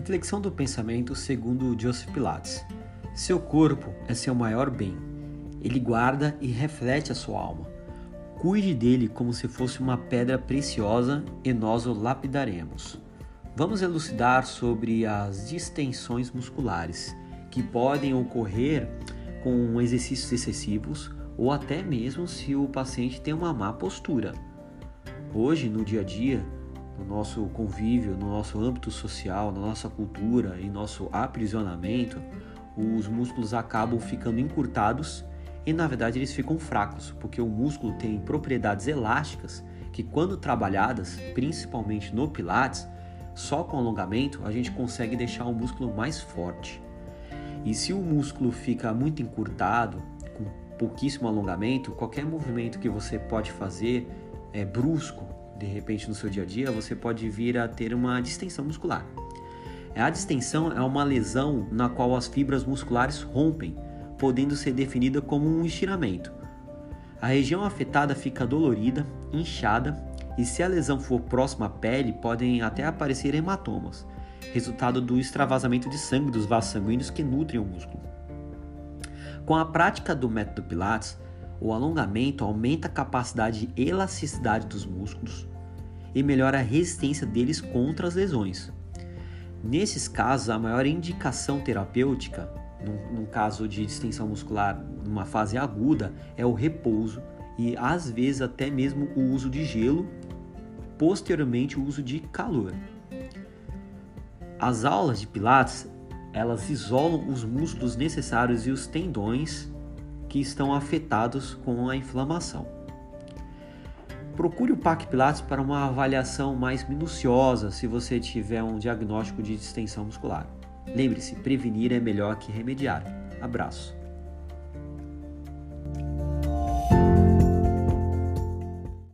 Reflexão do pensamento segundo Joseph Pilates. Seu corpo é seu maior bem. Ele guarda e reflete a sua alma. Cuide dele como se fosse uma pedra preciosa e nós o lapidaremos. Vamos elucidar sobre as distensões musculares que podem ocorrer com exercícios excessivos ou até mesmo se o paciente tem uma má postura. Hoje, no dia a dia, no nosso convívio, no nosso âmbito social, na nossa cultura e nosso aprisionamento, os músculos acabam ficando encurtados e na verdade eles ficam fracos, porque o músculo tem propriedades elásticas que quando trabalhadas, principalmente no pilates, só com alongamento a gente consegue deixar o músculo mais forte. E se o músculo fica muito encurtado, com pouquíssimo alongamento, qualquer movimento que você pode fazer é brusco, de repente no seu dia a dia, você pode vir a ter uma distensão muscular. A distensão é uma lesão na qual as fibras musculares rompem, podendo ser definida como um estiramento. A região afetada fica dolorida, inchada e se a lesão for próxima à pele, podem até aparecer hematomas, resultado do extravasamento de sangue dos vasos sanguíneos que nutrem o músculo. Com a prática do método Pilates, o alongamento aumenta a capacidade de elasticidade dos músculos e melhora a resistência deles contra as lesões. Nesses casos, a maior indicação terapêutica, num, num caso de distensão muscular numa fase aguda, é o repouso e às vezes até mesmo o uso de gelo, posteriormente o uso de calor. As aulas de Pilates, elas isolam os músculos necessários e os tendões que estão afetados com a inflamação. Procure o PAC Pilates para uma avaliação mais minuciosa se você tiver um diagnóstico de distensão muscular. Lembre-se, prevenir é melhor que remediar. Abraço.